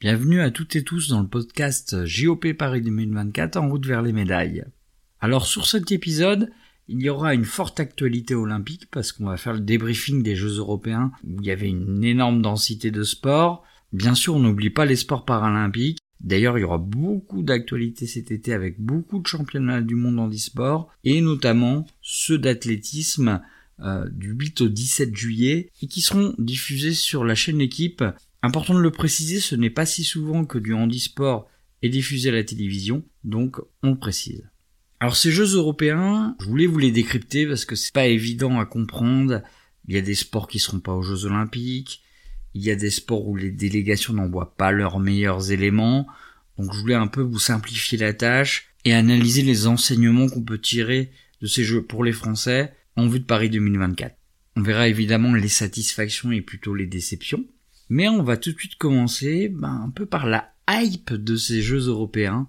Bienvenue à toutes et tous dans le podcast JOP Paris 2024 en route vers les médailles. Alors sur cet épisode, il y aura une forte actualité olympique parce qu'on va faire le débriefing des Jeux européens où il y avait une énorme densité de sport. Bien sûr, on n'oublie pas les sports paralympiques. D'ailleurs, il y aura beaucoup d'actualités cet été avec beaucoup de championnats du monde en e-sport et notamment ceux d'athlétisme euh, du 8 au 17 juillet et qui seront diffusés sur la chaîne Équipe. Important de le préciser, ce n'est pas si souvent que du handisport est diffusé à la télévision, donc on le précise. Alors ces Jeux européens, je voulais vous les décrypter parce que c'est pas évident à comprendre. Il y a des sports qui seront pas aux Jeux olympiques, il y a des sports où les délégations n'envoient pas leurs meilleurs éléments. Donc je voulais un peu vous simplifier la tâche et analyser les enseignements qu'on peut tirer de ces Jeux pour les Français en vue de Paris 2024. On verra évidemment les satisfactions et plutôt les déceptions. Mais on va tout de suite commencer ben, un peu par la hype de ces Jeux européens.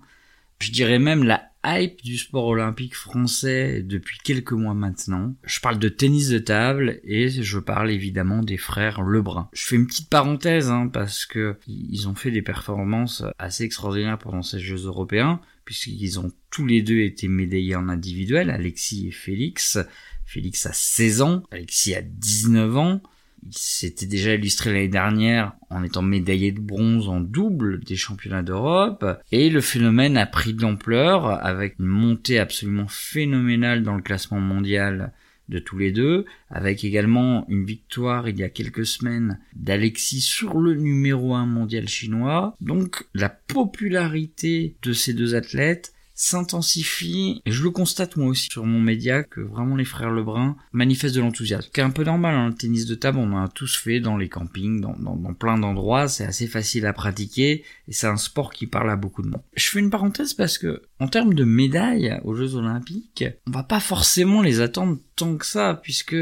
Je dirais même la hype du sport olympique français depuis quelques mois maintenant. Je parle de tennis de table et je parle évidemment des frères Lebrun. Je fais une petite parenthèse hein, parce que ils ont fait des performances assez extraordinaires pendant ces Jeux européens puisqu'ils ont tous les deux été médaillés en individuel, Alexis et Félix. Félix a 16 ans, Alexis a 19 ans. Il s'était déjà illustré l'année dernière en étant médaillé de bronze en double des championnats d'Europe. Et le phénomène a pris de l'ampleur avec une montée absolument phénoménale dans le classement mondial de tous les deux, avec également une victoire il y a quelques semaines d'Alexis sur le numéro 1 mondial chinois. Donc la popularité de ces deux athlètes s'intensifie et je le constate moi aussi sur mon média que vraiment les frères Lebrun manifestent de l'enthousiasme. C'est un peu normal, hein, le tennis de table on en a tous fait dans les campings, dans, plein d'endroits, c'est assez facile à pratiquer et c'est un sport qui parle à beaucoup de monde. Je fais une parenthèse parce que en termes de médailles aux Jeux Olympiques, on va pas forcément les attendre tant que ça puisque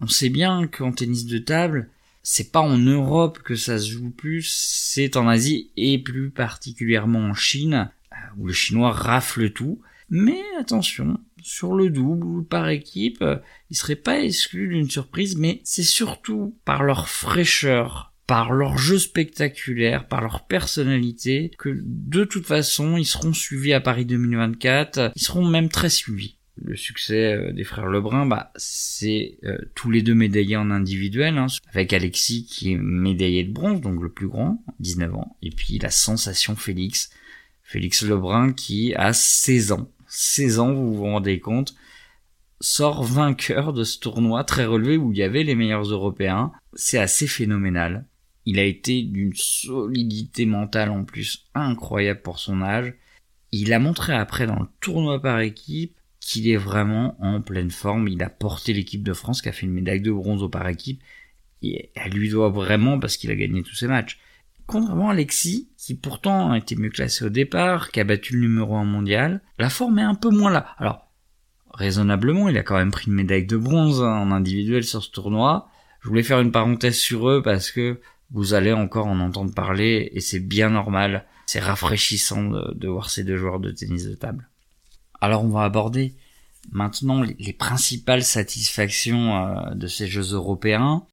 on sait bien qu'en tennis de table, c'est pas en Europe que ça se joue plus, c'est en Asie et plus particulièrement en Chine où le chinois rafle tout. Mais attention, sur le double ou par équipe, euh, il serait pas exclu d'une surprise, mais c'est surtout par leur fraîcheur, par leur jeu spectaculaire, par leur personnalité, que de toute façon, ils seront suivis à Paris 2024, ils seront même très suivis. Le succès euh, des frères Lebrun, bah, c'est euh, tous les deux médaillés en individuel, hein, avec Alexis qui est médaillé de bronze, donc le plus grand, 19 ans, et puis la sensation Félix, Félix Lebrun qui a 16 ans. 16 ans, vous vous rendez compte, sort vainqueur de ce tournoi très relevé où il y avait les meilleurs Européens. C'est assez phénoménal. Il a été d'une solidité mentale en plus incroyable pour son âge. Il a montré après dans le tournoi par équipe qu'il est vraiment en pleine forme. Il a porté l'équipe de France qui a fait une médaille de bronze au par équipe. Et elle lui doit vraiment parce qu'il a gagné tous ses matchs. Contrairement à Alexis, qui pourtant a été mieux classé au départ, qui a battu le numéro 1 mondial, la forme est un peu moins là. Alors, raisonnablement, il a quand même pris une médaille de bronze hein, en individuel sur ce tournoi. Je voulais faire une parenthèse sur eux parce que vous allez encore en entendre parler et c'est bien normal. C'est rafraîchissant de, voir ces deux joueurs de tennis de table. Alors on va aborder maintenant les, principales satisfactions euh, de ces Jeux européens.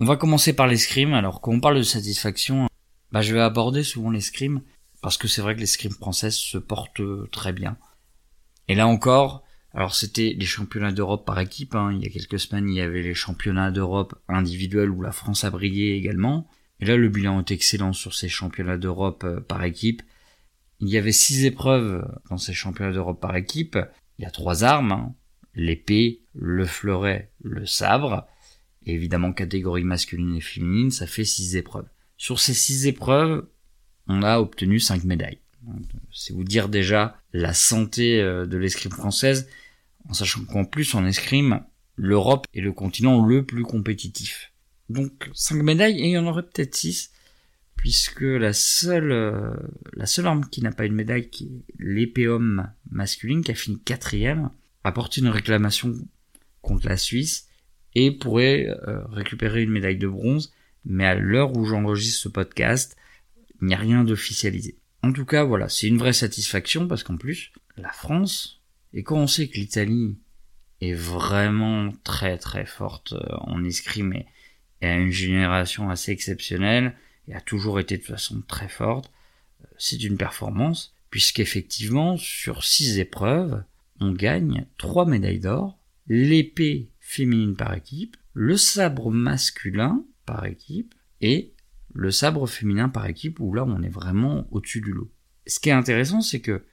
On va commencer par l'escrime. Alors, quand on parle de satisfaction, bah, je vais aborder souvent l'escrime parce que c'est vrai que l'escrime française se porte euh, très bien. Et là encore, alors c'était les championnats d'Europe par équipe. Hein. Il y a quelques semaines, il y avait les championnats d'Europe individuels où la France a brillé également. Et là, le bilan est excellent sur ces championnats d'Europe euh, par équipe. Il y avait six épreuves dans ces championnats d'Europe par équipe. Il y a trois armes, hein. l'épée, le fleuret, le sabre évidemment catégorie masculine et féminine, ça fait six épreuves. Sur ces six épreuves, on a obtenu cinq médailles. C'est vous dire déjà la santé euh, de l'escrime française, en sachant qu'en plus en escrime, l'Europe est le continent le plus compétitif. Donc cinq médailles et il y en aurait peut-être six, puisque la seule euh, la seule arme qui n'a pas une médaille, qui est l'épéum masculine, qui a fini quatrième, a porté une réclamation contre la Suisse et pourrait euh, récupérer une médaille de bronze, mais à l'heure où j'enregistre ce podcast, il n'y a rien d'officialisé. En tout cas, voilà, c'est une vraie satisfaction parce qu'en plus, la France, et quand on sait que l'Italie est vraiment très très forte euh, en escrime et, a une génération assez exceptionnelle, et a toujours été de façon très forte, euh, c'est une performance, puisqu'effectivement, sur six épreuves, on gagne trois médailles d'or, l'épée féminine par équipe, le sabre masculin par équipe et le sabre féminin par équipe où là on est vraiment au-dessus du lot. Ce qui est intéressant c'est que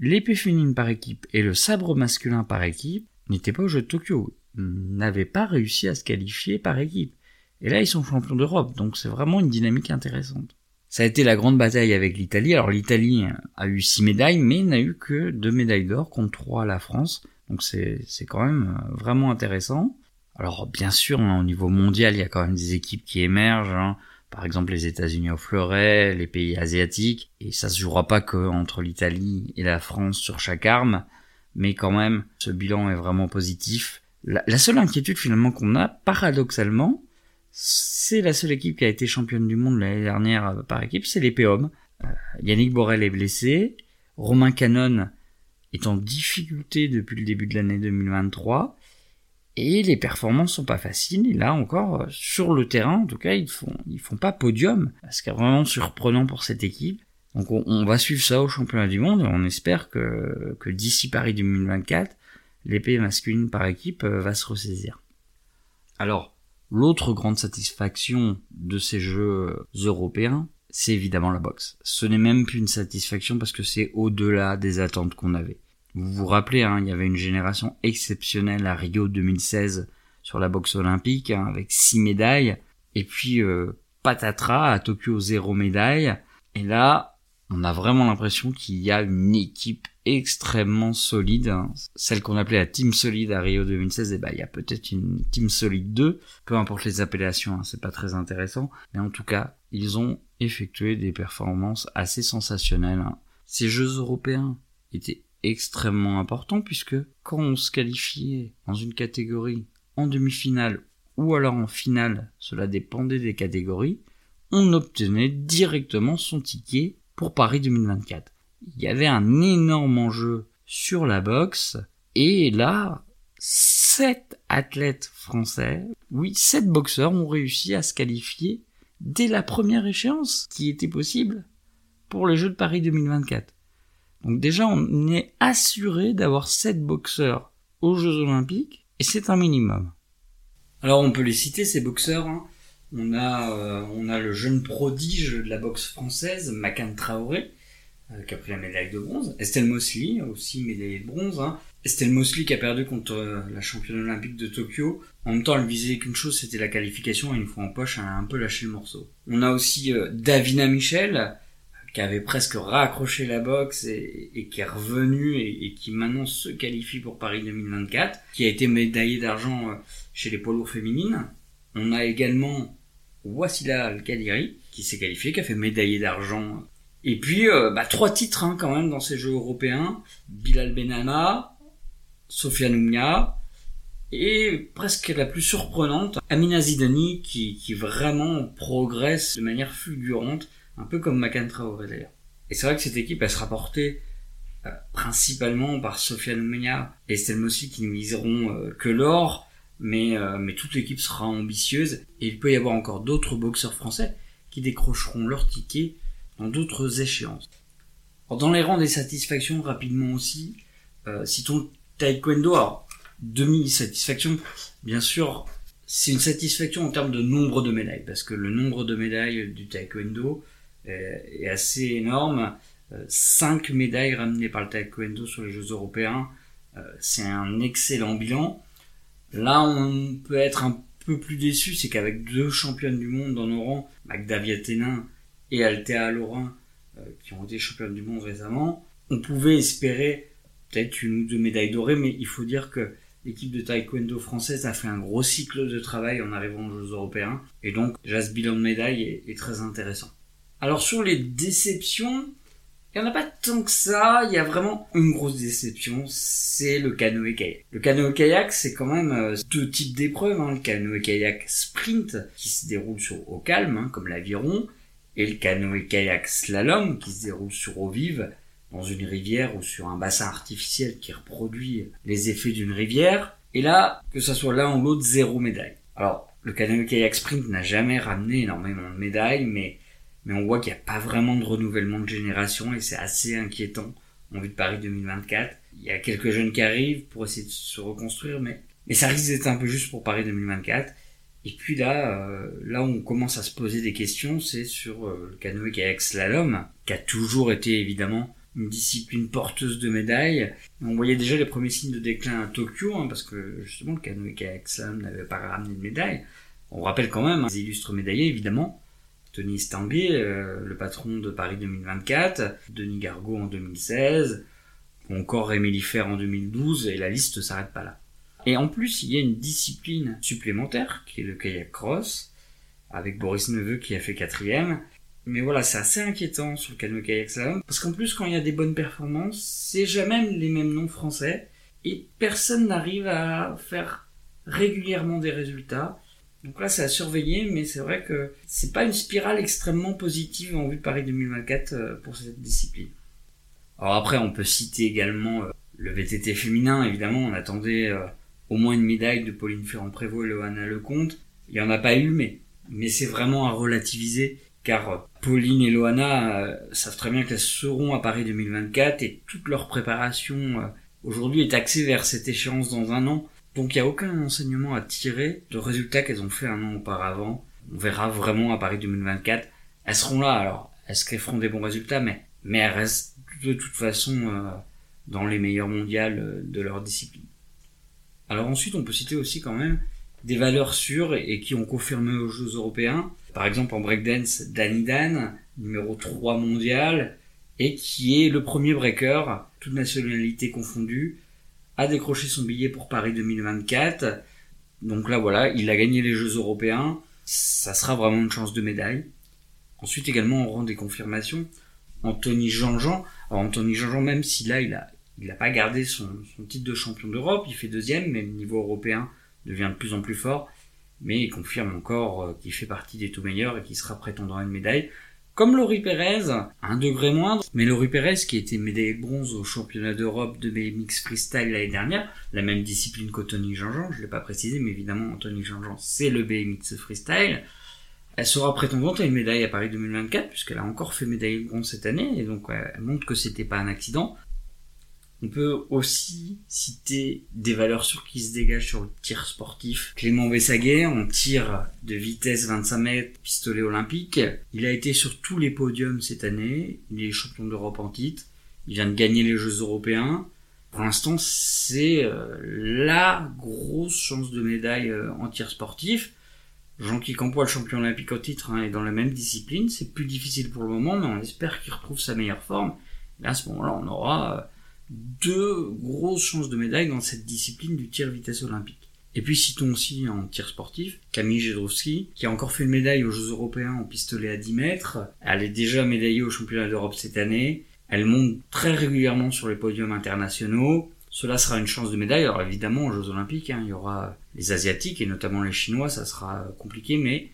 l'épée féminine par équipe et le sabre masculin par équipe n'étaient pas au jeu de Tokyo, n'avaient pas réussi à se qualifier par équipe. Et là ils sont champions d'Europe, donc c'est vraiment une dynamique intéressante. Ça a été la grande bataille avec l'Italie. Alors l'Italie a eu six médailles, mais n'a eu que deux médailles d'or contre trois à la France. Donc c'est quand même euh, vraiment intéressant. Alors bien sûr, hein, au niveau mondial, il y a quand même des équipes qui émergent. Hein. Par exemple, les États-Unis au fleuret, les pays asiatiques. Et ça se jouera pas que entre l'Italie et la France sur chaque arme. Mais quand même, ce bilan est vraiment positif. La, seule inquiétude finalement qu'on a, paradoxalement, c'est la seule équipe qui a été championne du monde l'année dernière euh, par équipe, c'est les hommes. Euh, Yannick Borel est blessé. Romain Canon est en difficulté depuis le début de l'année 2023 et les performances sont pas faciles. Et là encore, euh, sur le terrain, en tout cas, ils font ils font pas podium, ce qui est vraiment surprenant pour cette équipe. Donc on, va suivre ça au championnat du monde et on espère que, que d'ici Paris 2024, l'épée masculine par équipe euh, va se ressaisir. Alors, l'autre grande satisfaction de ces Jeux européens, c'est évidemment la boxe. Ce n'est même plus une satisfaction parce que c'est au-delà des attentes qu'on avait. Vous vous rappelez, hein, il y avait une génération exceptionnelle à Rio 2016 sur la boxe olympique, hein, avec six médailles, et puis euh, patatras à Tokyo zéro médaille. Et là, on a vraiment l'impression qu'il y a une équipe extrêmement solide, hein. celle qu'on appelait la Team Solide à Rio 2016, et ben il y a peut-être une Team Solide 2, peu importe les appellations, hein, c'est pas très intéressant, mais en tout cas, ils ont effectué des performances assez sensationnelles. Hein. Ces Jeux européens étaient extrêmement important puisque quand on se qualifiait dans une catégorie en demi-finale ou alors en finale, cela dépendait des catégories, on obtenait directement son ticket pour Paris 2024. Il y avait un énorme enjeu sur la boxe et là, sept athlètes français, oui, sept boxeurs ont réussi à se qualifier dès la première échéance qui était possible pour les Jeux de Paris 2024. Donc déjà, on est assuré d'avoir 7 boxeurs aux Jeux Olympiques, et c'est un minimum. Alors on peut les citer, ces boxeurs. Hein. On, a, euh, on a le jeune prodige de la boxe française, Makan Traoré, euh, qui a pris la médaille de bronze. Estelle Mosley, aussi médaillée de bronze. Hein. Estelle Mosley qui a perdu contre euh, la championne olympique de Tokyo. En même temps, elle visait qu'une chose, c'était la qualification, et une fois en poche, elle a un peu lâché le morceau. On a aussi Davina Michel, qui avait presque raccroché la boxe et, qui est revenu et, qui maintenant se qualifie pour Paris 2024, qui a été médaillé d'argent euh, chez les poids féminines. On a également Wassila Al-Kadiri qui s'est qualifié, qui a fait médaillé d'argent. Et puis euh, bah, trois titres hein, quand même dans ces Jeux européens Bilal Benama, Sofia Noumia et presque la plus surprenante, Amina Zidani qui vraiment progresse de manière fulgurante un peu comme Macan Traoré d'ailleurs. Et c'est vrai que cette équipe, elle sera portée euh, principalement par Sofiane Oumenia et Estelle Mossi qui ne miseront euh, que l'or, mais, euh, mais toute l'équipe sera ambitieuse et il peut y avoir encore d'autres boxeurs français qui décrocheront leur ticket dans d'autres échéances. dans les rangs des satisfactions, rapidement aussi, citons Taekwondo. Alors, demi-satisfaction, bien sûr, c'est une satisfaction en termes de nombre de médailles, parce que le nombre de médailles du Taekwondo, euh, est assez énorme. Euh, cinq médailles ramenées par le taekwondo sur les Jeux européens, euh, c'est un excellent bilan. Là, on peut être un peu plus déçu, c'est qu'avec deux championnes du monde dans nos rangs, Magdavia Ténin et Altea Lorrain, qui ont été championnes du monde récemment, on pouvait espérer peut-être une ou deux médailles dorées, mais il faut dire que l'équipe de taekwondo française a fait un gros cycle de travail en arrivant aux Jeux européens, et donc déjà ce bilan de médailles est très intéressant. Alors sur les déceptions, il n'y en a pas tant que ça, il y a vraiment une grosse déception, c'est le canoë-kayak. Le canoë-kayak, c'est quand même euh, deux types d'épreuves, hein. le canoë-kayak sprint, qui se déroule sur eau calme, hein, comme l'aviron, et le canoë-kayak slalom, qui se déroule sur eau vive, dans une rivière ou sur un bassin artificiel qui reproduit les effets d'une rivière. Et là, que ça soit l'un ou l'autre, zéro médaille. Alors, le canoë-kayak sprint n'a jamais ramené énormément de médailles, mais mais on voit qu'il n'y a pas vraiment de renouvellement de génération et c'est assez inquiétant en vue de Paris 2024. Il y a quelques jeunes qui arrivent pour essayer de se reconstruire, mais, mais ça risque d'être un peu juste pour Paris 2024. Et puis là, euh, là où on commence à se poser des questions, c'est sur euh, le canoë kayak slalom, qui a toujours été évidemment une discipline porteuse de médailles. On voyait déjà les premiers signes de déclin à Tokyo, hein, parce que justement le canoë kayak slalom n'avait pas ramené de médailles. On rappelle quand même hein, les illustres médaillés évidemment. Tony Stanguet, euh, le patron de Paris 2024, Denis Gargot en 2016, encore Émilie Fer en 2012, et la liste ne s'arrête pas là. Et en plus, il y a une discipline supplémentaire, qui est le kayak cross, avec Boris Neveu qui a fait quatrième. Mais voilà, c'est assez inquiétant sur le canoë kayak slalom, parce qu'en plus, quand il y a des bonnes performances, c'est jamais les mêmes noms français, et personne n'arrive à faire régulièrement des résultats. Donc là, c'est à surveiller, mais c'est vrai que c'est pas une spirale extrêmement positive en vue de Paris 2024 euh, pour cette discipline. Alors après, on peut citer également euh, le VTT féminin, évidemment, on attendait euh, au moins une médaille de Pauline Ferrand-Prévot et Loana Lecomte. Il y en a pas eu, mais, mais c'est vraiment à relativiser, car Pauline et Loana savent très bien qu'elles seront à Paris 2024 et toute leur préparation aujourd'hui est axée vers cette échéance dans un an. Donc il n'y a aucun enseignement à tirer de résultats qu'elles ont fait un an auparavant. On verra vraiment à Paris 2024. Elles seront là, alors est-ce qu'elles feront des bons résultats, mais, mais elles restent de toute façon euh, dans les meilleurs mondiales euh, de leur discipline. Alors ensuite, on peut citer aussi quand même des valeurs sûres et qui ont confirmé aux Jeux européens. Par exemple en breakdance, Danny Dan, numéro 3 mondial, et qui est le premier breaker, toute nationalité confondue, a décroché son billet pour Paris 2024. Donc là voilà, il a gagné les Jeux européens. Ça sera vraiment une chance de médaille. Ensuite également on rend des confirmations. Anthony Jean-Jean. Alors Anthony Jean-Jean, même si là il a, il a pas gardé son, son titre de champion d'Europe, il fait deuxième, mais le niveau européen devient de plus en plus fort. Mais il confirme encore euh, qu'il fait partie des tout meilleurs et qu'il sera prétendant à une médaille. Comme Laurie Pérez, un degré moindre, mais Laurie Pérez qui été médaillée de bronze au championnat d'Europe de BMX freestyle l'année dernière, la même discipline qu'Anthony Jean-Jean, je l'ai pas précisé, mais évidemment Anthony Jean-Jean c'est le BMX freestyle. Elle sera prétendante à une médaille à Paris 2024 puisqu'elle a encore fait médaille de bronze cette année et donc elle montre que c'était pas un accident. On peut aussi citer des valeurs sûres qui se dégagent sur le tir sportif. Clément Bessaguet en tir de vitesse 25 mètres, pistolet olympique. Il a été sur tous les podiums cette année. Il est champion d'Europe en titre. Il vient de gagner les Jeux européens. Pour l'instant, c'est euh, la grosse chance de médaille euh, en tir sportif. Jean-Qui Campois, le champion olympique en titre, hein, est dans la même discipline. C'est plus difficile pour le moment, mais on espère qu'il retrouve sa meilleure forme. Et à ce moment-là, on aura euh, deux grosses chances de médaille dans cette discipline du tir vitesse olympique. Et puis citons aussi en tir sportif Camille Jedrowski, qui a encore fait une médaille aux Jeux européens en pistolet à 10 mètres. Elle est déjà médaillée au championnat d'Europe cette année. Elle monte très régulièrement sur les podiums internationaux. Cela sera une chance de médaille. Alors évidemment, aux Jeux Olympiques, hein, il y aura les Asiatiques et notamment les Chinois, ça sera compliqué, mais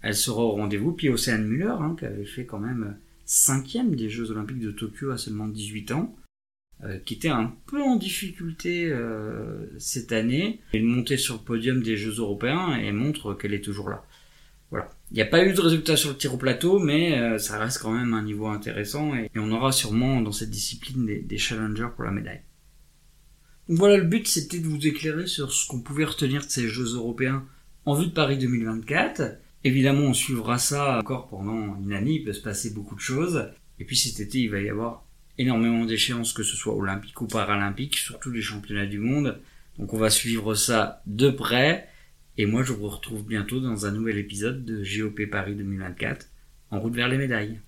elle sera au rendez-vous. Puis Océane Muller, hein, qui avait fait quand même cinquième des Jeux Olympiques de Tokyo à seulement 18 ans. Euh, qui était un peu en difficulté euh, cette année. Elle montait sur le podium des Jeux européens et montre qu'elle est toujours là. Voilà. Il n'y a pas eu de résultat sur le tir au plateau, mais euh, ça reste quand même un niveau intéressant et, on aura sûrement dans cette discipline des, des challengers pour la médaille. Donc voilà, le but c'était de vous éclairer sur ce qu'on pouvait retenir de ces Jeux européens en vue de Paris 2024. Évidemment, on suivra ça encore pendant une année, il peut se passer beaucoup de choses. Et puis cet été, il va y avoir énormément d'échéances, que ce soit olympique ou paralympique, surtout les championnats du monde. Donc on va suivre ça de près. Et moi, je vous retrouve bientôt dans un nouvel épisode de GOP Paris 2024, en route vers les médailles.